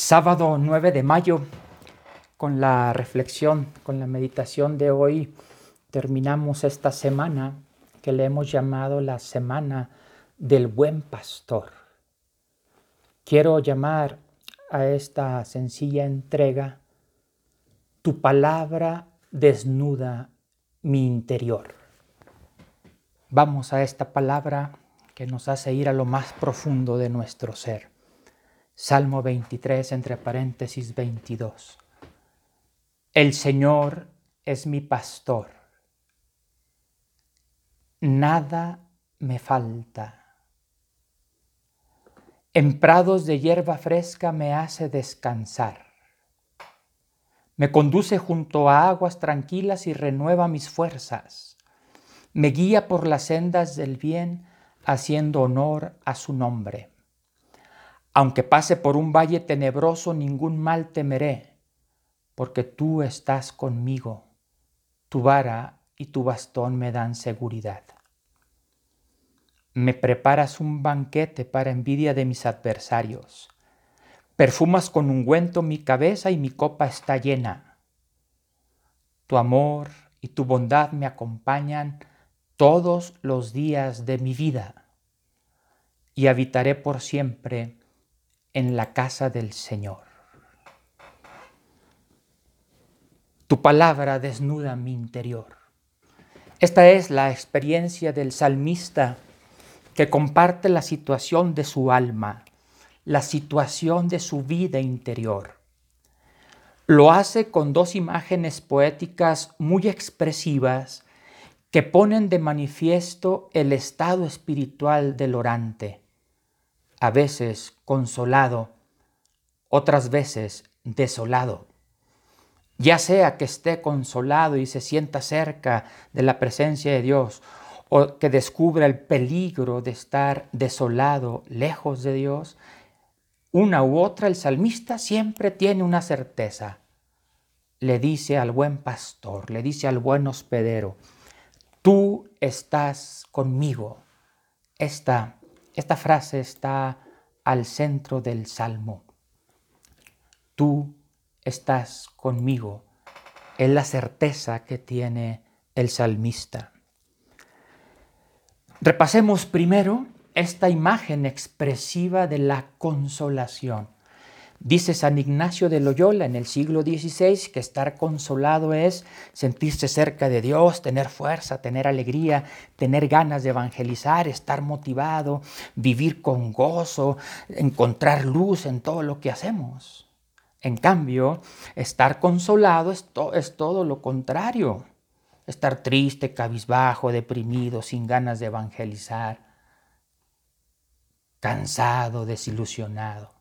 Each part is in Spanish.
Sábado 9 de mayo, con la reflexión, con la meditación de hoy, terminamos esta semana que le hemos llamado la semana del buen pastor. Quiero llamar a esta sencilla entrega, tu palabra desnuda mi interior. Vamos a esta palabra que nos hace ir a lo más profundo de nuestro ser. Salmo 23, entre paréntesis 22. El Señor es mi pastor. Nada me falta. En prados de hierba fresca me hace descansar. Me conduce junto a aguas tranquilas y renueva mis fuerzas. Me guía por las sendas del bien, haciendo honor a su nombre. Aunque pase por un valle tenebroso, ningún mal temeré, porque tú estás conmigo. Tu vara y tu bastón me dan seguridad. Me preparas un banquete para envidia de mis adversarios. Perfumas con ungüento mi cabeza y mi copa está llena. Tu amor y tu bondad me acompañan todos los días de mi vida y habitaré por siempre en la casa del Señor. Tu palabra desnuda mi interior. Esta es la experiencia del salmista que comparte la situación de su alma, la situación de su vida interior. Lo hace con dos imágenes poéticas muy expresivas que ponen de manifiesto el estado espiritual del orante a veces consolado, otras veces desolado. Ya sea que esté consolado y se sienta cerca de la presencia de Dios, o que descubra el peligro de estar desolado, lejos de Dios, una u otra, el salmista siempre tiene una certeza. Le dice al buen pastor, le dice al buen hospedero, tú estás conmigo. Esta esta frase está al centro del salmo. Tú estás conmigo. Es la certeza que tiene el salmista. Repasemos primero esta imagen expresiva de la consolación. Dice San Ignacio de Loyola en el siglo XVI que estar consolado es sentirse cerca de Dios, tener fuerza, tener alegría, tener ganas de evangelizar, estar motivado, vivir con gozo, encontrar luz en todo lo que hacemos. En cambio, estar consolado es, es todo lo contrario. Estar triste, cabizbajo, deprimido, sin ganas de evangelizar, cansado, desilusionado.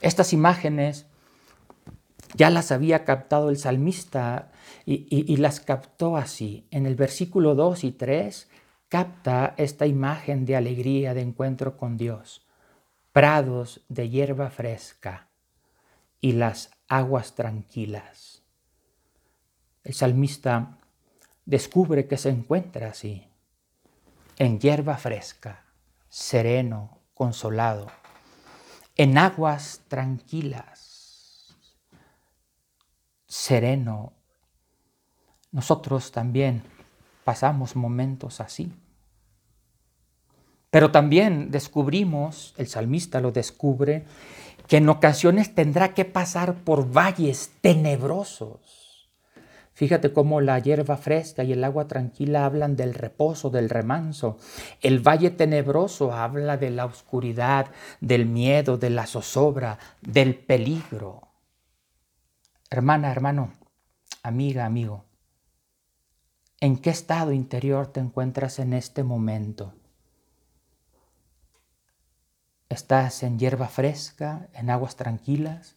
Estas imágenes ya las había captado el salmista y, las captó así. En el versículo 2 y 3 capta esta imagen de alegría, de encuentro con Dios. Prados de hierba fresca y las aguas tranquilas. El salmista descubre que se encuentra así, en hierba fresca, sereno, consolado en aguas tranquilas, sereno. Nosotros también pasamos momentos así. Pero también descubrimos, el salmista lo descubre, que en ocasiones tendrá que pasar por valles tenebrosos Fíjate cómo la hierba fresca y el agua tranquila hablan del reposo, del remanso. El valle tenebroso habla de la oscuridad, del miedo, de la zozobra, del peligro. Hermana, hermano, amiga, amigo, ¿en qué estado interior te encuentras en este momento? ¿Estás en hierba fresca, en aguas tranquilas?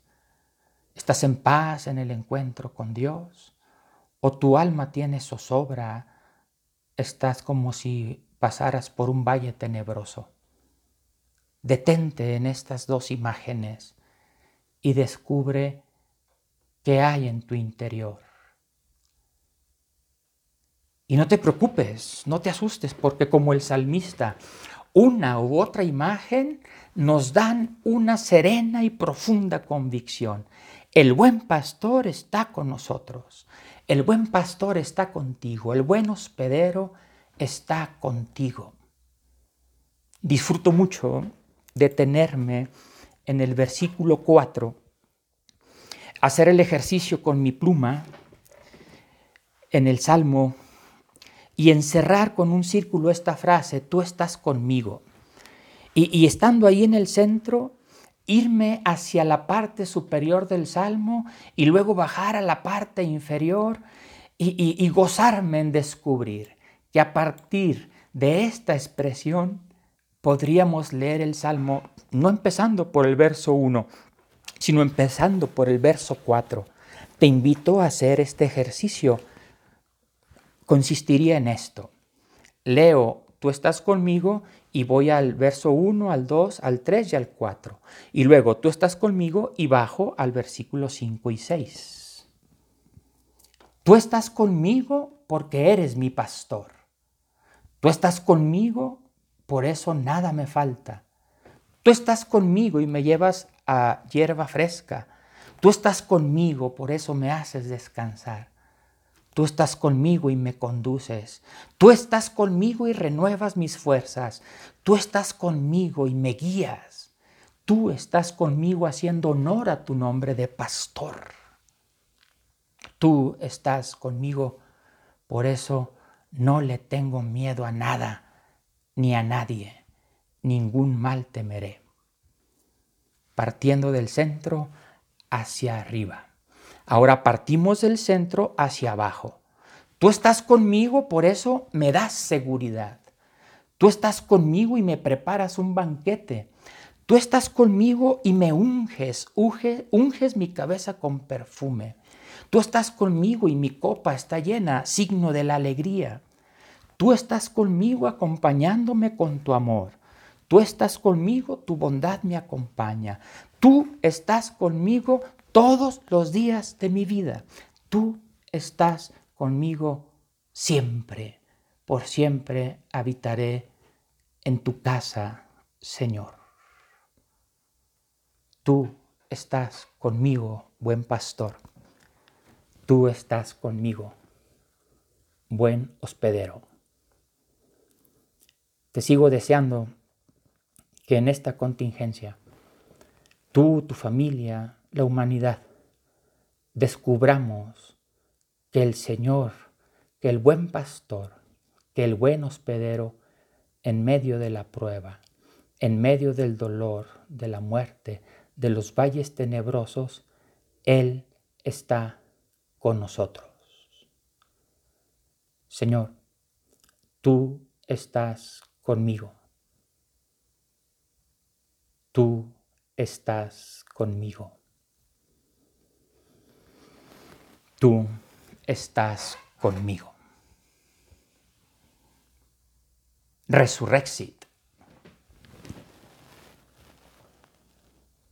¿Estás en paz en el encuentro con Dios? O tu alma tiene zozobra, estás como si pasaras por un valle tenebroso. Detente en estas dos imágenes y descubre qué hay en tu interior. Y no te preocupes, no te asustes, porque como el salmista, una u otra imagen nos dan una serena y profunda convicción. El buen pastor está con nosotros. El buen pastor está contigo. El buen hospedero está contigo. Disfruto mucho detenerme en el versículo 4, hacer el ejercicio con mi pluma en el Salmo y encerrar con un círculo esta frase, tú estás conmigo. Y, estando ahí en el centro, irme hacia la parte superior del Salmo y luego bajar a la parte inferior y gozarme en descubrir que a partir de esta expresión podríamos leer el Salmo no empezando por el verso 1, sino empezando por el verso 4. Te invito a hacer este ejercicio. Consistiría en esto. Leo, tú estás conmigo y voy al verso 1, al 2, al 3 y al 4. Y luego tú estás conmigo y bajo al versículo 5 y 6. Tú estás conmigo porque eres mi pastor. Tú estás conmigo por eso nada me falta. Tú estás conmigo y me llevas a hierba fresca. Tú estás conmigo, por eso me haces descansar. Tú estás conmigo y me conduces. Tú estás conmigo y renuevas mis fuerzas. Tú estás conmigo y me guías. Tú estás conmigo haciendo honor a tu nombre de pastor. Tú estás conmigo, por eso no le tengo miedo a nada ni a nadie, ningún mal temeré. Partiendo del centro hacia arriba. Ahora partimos del centro hacia abajo. Tú estás conmigo, por eso me das seguridad. Tú estás conmigo y me preparas un banquete. Tú estás conmigo y me unges, unges mi cabeza con perfume. Tú estás conmigo y mi copa está llena, signo de la alegría. Tú estás conmigo acompañándome con tu amor. Tú estás conmigo, tu bondad me acompaña. Tú estás conmigo todos los días de mi vida. Tú estás conmigo siempre. Por siempre habitaré en tu casa, Señor. Tú estás conmigo, buen pastor. Tú estás conmigo, buen hospedero. Te sigo deseando que en esta contingencia tú, tu familia, la humanidad, descubramos que el Señor, que el buen pastor, que el buen hospedero, en medio de la prueba, en medio del dolor, de la muerte, de los valles tenebrosos, Él está con nosotros. Señor, tú estás conmigo. Tú estás conmigo. Tú estás conmigo. Resurrexit.